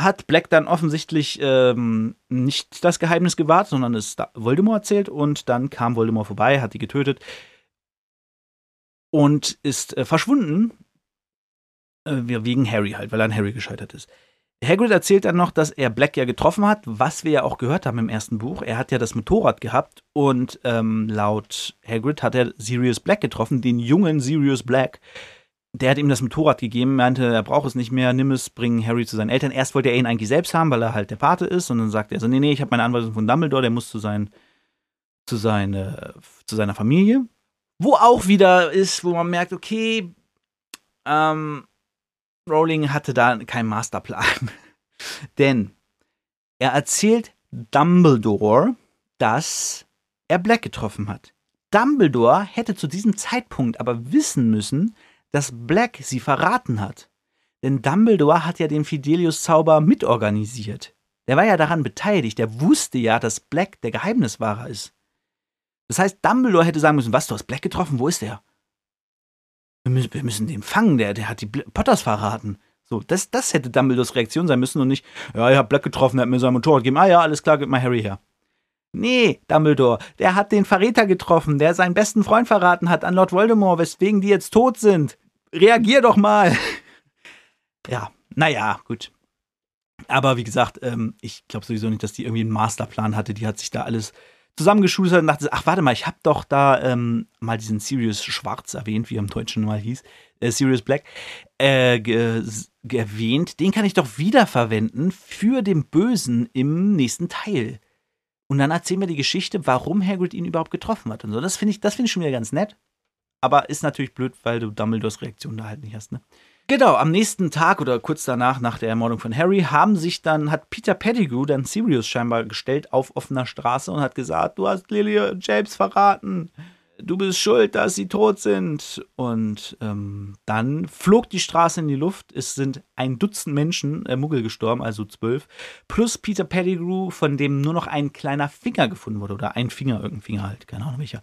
hat Black dann offensichtlich ähm, nicht das Geheimnis gewahrt, sondern es Voldemort erzählt und dann kam Voldemort vorbei, hat die getötet und ist äh, verschwunden. Äh, wegen Harry halt, weil er an Harry gescheitert ist. Hagrid erzählt dann noch, dass er Black ja getroffen hat, was wir ja auch gehört haben im ersten Buch. Er hat ja das Motorrad gehabt und ähm, laut Hagrid hat er Sirius Black getroffen, den jungen Sirius Black, der hat ihm das Motorrad gegeben, meinte, er braucht es nicht mehr, nimm es, bring Harry zu seinen Eltern. Erst wollte er ihn eigentlich selbst haben, weil er halt der Pate ist. Und dann sagt er so, nee, nee, ich habe meine Anweisung von Dumbledore, der muss zu, sein, zu, seine, zu seiner Familie. Wo auch wieder ist, wo man merkt, okay, ähm, Rowling hatte da keinen Masterplan. Denn er erzählt Dumbledore, dass er Black getroffen hat. Dumbledore hätte zu diesem Zeitpunkt aber wissen müssen, dass Black sie verraten hat. Denn Dumbledore hat ja den Fidelius-Zauber mitorganisiert. Der war ja daran beteiligt. Der wusste ja, dass Black der Geheimniswahrer ist. Das heißt, Dumbledore hätte sagen müssen: Was, du hast Black getroffen? Wo ist der? Wir müssen, wir müssen den fangen, der, der hat die Potters verraten. So, das, das hätte Dumbledores Reaktion sein müssen und nicht, ja, ich hab Black getroffen, der hat mir sein Motorrad gegeben. Ah ja, alles klar, gib mal Harry her. Nee, Dumbledore, der hat den Verräter getroffen, der seinen besten Freund verraten hat an Lord Voldemort, weswegen die jetzt tot sind. Reagier doch mal. ja, naja, gut. Aber wie gesagt, ähm, ich glaube sowieso nicht, dass die irgendwie einen Masterplan hatte. Die hat sich da alles zusammengeschustert und dachte, ach warte mal, ich habe doch da ähm, mal diesen Sirius Schwarz erwähnt, wie er im Deutschen mal hieß, äh, Sirius Black, äh, erwähnt. Den kann ich doch wiederverwenden für den Bösen im nächsten Teil. Und dann erzählen wir die Geschichte, warum Hagrid ihn überhaupt getroffen hat und so. Das finde ich, das finde ich schon wieder ganz nett. Aber ist natürlich blöd, weil du Dumbledores Reaktion da halt nicht hast, ne? Genau, am nächsten Tag oder kurz danach, nach der Ermordung von Harry, haben sich dann, hat Peter Pettigrew dann Sirius scheinbar gestellt auf offener Straße und hat gesagt, du hast Lily und James verraten. Du bist schuld, dass sie tot sind. Und ähm, dann flog die Straße in die Luft. Es sind ein Dutzend Menschen, äh, Muggel gestorben, also zwölf, plus Peter Pettigrew, von dem nur noch ein kleiner Finger gefunden wurde. Oder ein Finger, irgendein Finger halt, keine Ahnung welcher.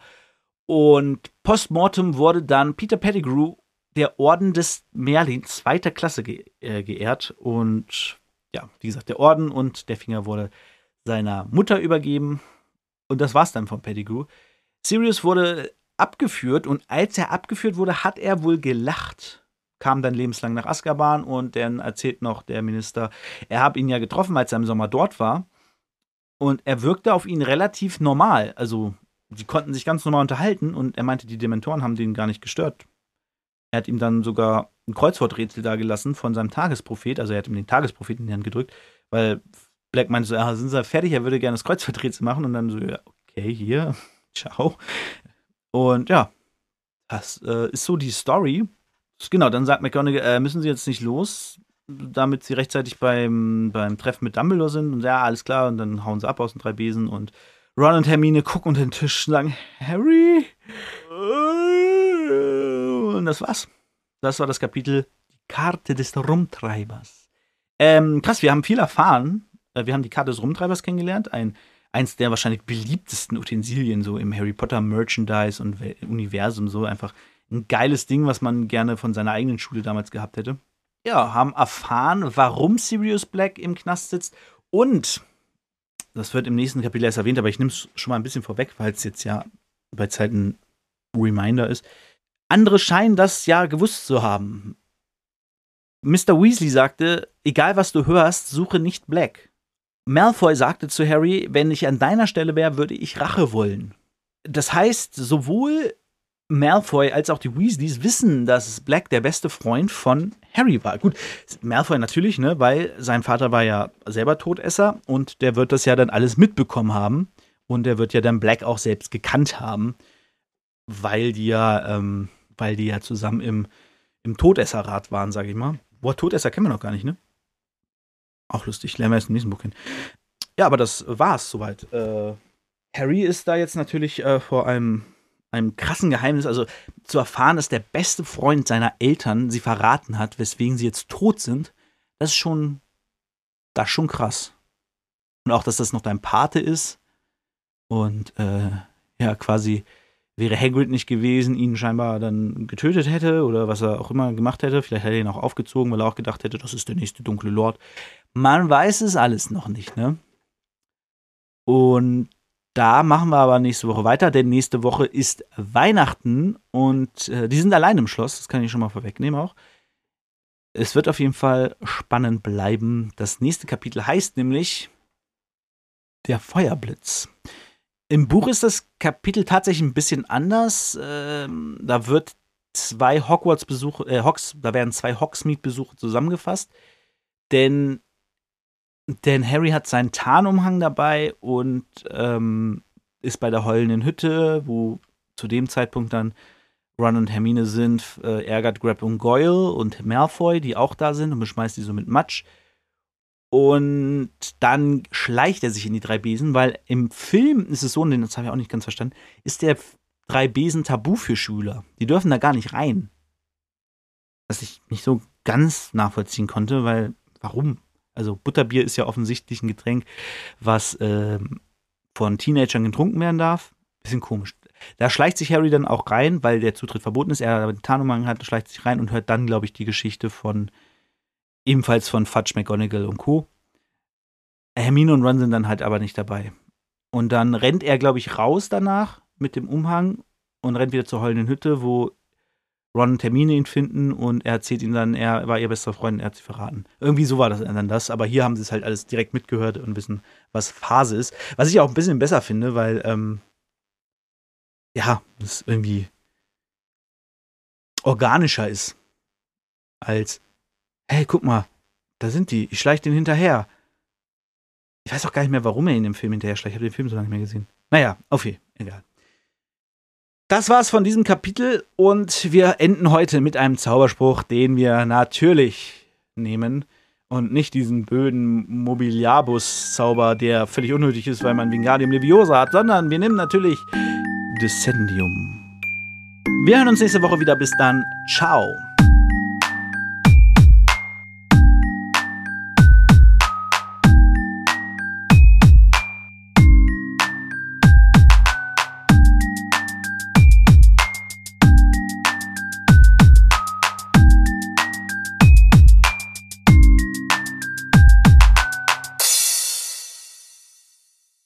Und postmortem wurde dann Peter Pettigrew der Orden des Merlin zweiter Klasse ge äh, geehrt. Und ja, wie gesagt, der Orden und der Finger wurde seiner Mutter übergeben. Und das war's dann von Pettigrew. Sirius wurde abgeführt und als er abgeführt wurde, hat er wohl gelacht. Kam dann lebenslang nach Azkaban und dann erzählt noch der Minister, er habe ihn ja getroffen, als er im Sommer dort war. Und er wirkte auf ihn relativ normal. Also, sie konnten sich ganz normal unterhalten und er meinte, die Dementoren haben den gar nicht gestört. Er hat ihm dann sogar ein Kreuzworträtsel dagelassen von seinem Tagesprophet. Also er hat ihm den Tagespropheten in die Hand gedrückt, weil Black meinte so, ja, sind sie fertig, er würde gerne das Kreuzworträtsel machen. Und dann so, ja, okay, hier, ciao. Und ja, das äh, ist so die Story. Genau, dann sagt McGonagall, äh, müssen sie jetzt nicht los, damit sie rechtzeitig beim, beim Treffen mit Dumbledore sind. Und ja, alles klar. Und dann hauen sie ab aus den drei Besen und Ron und Hermine gucken unter den Tisch und sagen, Harry? Und das war's. Das war das Kapitel Die Karte des Rumtreibers. Ähm, krass, wir haben viel erfahren. Äh, wir haben die Karte des Rumtreibers kennengelernt. Ein, eins der wahrscheinlich beliebtesten Utensilien so im Harry Potter Merchandise und Universum. So einfach ein geiles Ding, was man gerne von seiner eigenen Schule damals gehabt hätte. Ja, haben erfahren, warum Sirius Black im Knast sitzt und das wird im nächsten Kapitel erst erwähnt, aber ich nehme es schon mal ein bisschen vorweg, weil es jetzt ja bei Zeiten Reminder ist. Andere scheinen das ja gewusst zu haben. Mr. Weasley sagte, egal was du hörst, suche nicht Black. Malfoy sagte zu Harry, wenn ich an deiner Stelle wäre, würde ich Rache wollen. Das heißt, sowohl Malfoy als auch die Weasleys wissen, dass Black der beste Freund von Harry war. Gut, Malfoy natürlich, ne, weil sein Vater war ja selber Todesser und der wird das ja dann alles mitbekommen haben und der wird ja dann Black auch selbst gekannt haben weil die ja, ähm, weil die ja zusammen im, im Todesserrat waren, sag ich mal. Boah, Todesser kennen wir noch gar nicht, ne? Auch lustig, lernen wir jetzt im nächsten Buch kennen. Ja, aber das war's soweit. Äh, Harry ist da jetzt natürlich äh, vor einem, einem krassen Geheimnis, also zu erfahren, dass der beste Freund seiner Eltern sie verraten hat, weswegen sie jetzt tot sind, das ist schon, das ist schon krass. Und auch, dass das noch dein Pate ist und äh, ja, quasi wäre Hagrid nicht gewesen, ihn scheinbar dann getötet hätte oder was er auch immer gemacht hätte. Vielleicht hätte er ihn auch aufgezogen, weil er auch gedacht hätte, das ist der nächste dunkle Lord. Man weiß es alles noch nicht, ne? Und da machen wir aber nächste Woche weiter, denn nächste Woche ist Weihnachten und äh, die sind allein im Schloss, das kann ich schon mal vorwegnehmen auch. Es wird auf jeden Fall spannend bleiben. Das nächste Kapitel heißt nämlich Der Feuerblitz. Im Buch ist das Kapitel tatsächlich ein bisschen anders. Ähm, da wird zwei Hogwarts-Besuche, äh, Hogs, da werden zwei Hogsmeade-Besuche zusammengefasst. Denn, denn Harry hat seinen Tarnumhang dabei und ähm, ist bei der heulenden Hütte, wo zu dem Zeitpunkt dann Ron und Hermine sind, äh, ärgert Grab und Goyle und Malfoy, die auch da sind und beschmeißt die so mit Matsch. Und dann schleicht er sich in die drei Besen, weil im Film ist es so, und das habe ich auch nicht ganz verstanden, ist der drei Besen tabu für Schüler. Die dürfen da gar nicht rein. Was ich nicht so ganz nachvollziehen konnte, weil warum? Also Butterbier ist ja offensichtlich ein Getränk, was äh, von Teenagern getrunken werden darf. Bisschen komisch. Da schleicht sich Harry dann auch rein, weil der Zutritt verboten ist. Er den Tarnumhang hat, schleicht sich rein und hört dann, glaube ich, die Geschichte von ebenfalls von Fudge McGonagall und Co. Hermine und Ron sind dann halt aber nicht dabei. Und dann rennt er, glaube ich, raus danach mit dem Umhang und rennt wieder zur heulenden Hütte, wo Ron und Hermine ihn finden und er erzählt ihnen dann, er war ihr bester Freund und er hat sie verraten. Irgendwie so war das dann das, aber hier haben sie es halt alles direkt mitgehört und wissen, was Phase ist. Was ich auch ein bisschen besser finde, weil, ähm, ja, es irgendwie organischer ist. Als, hey, guck mal, da sind die, ich schleiche den hinterher. Ich weiß auch gar nicht mehr, warum er ihn im Film hinterher schleicht. Ich habe den Film so lange nicht mehr gesehen. Naja, okay, egal. Das war's von diesem Kapitel und wir enden heute mit einem Zauberspruch, den wir natürlich nehmen und nicht diesen böden Mobiliarbus-Zauber, der völlig unnötig ist, weil man Wingardium Leviosa hat, sondern wir nehmen natürlich Descendium. Wir hören uns nächste Woche wieder. Bis dann. Ciao.